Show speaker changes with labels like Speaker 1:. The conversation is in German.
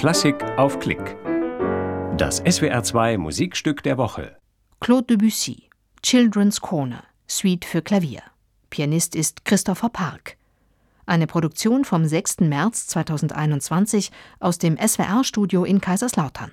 Speaker 1: Klassik auf Klick. Das SWR2 Musikstück der Woche.
Speaker 2: Claude Debussy, Children's Corner, Suite für Klavier. Pianist ist Christopher Park. Eine Produktion vom 6. März 2021 aus dem SWR-Studio in Kaiserslautern.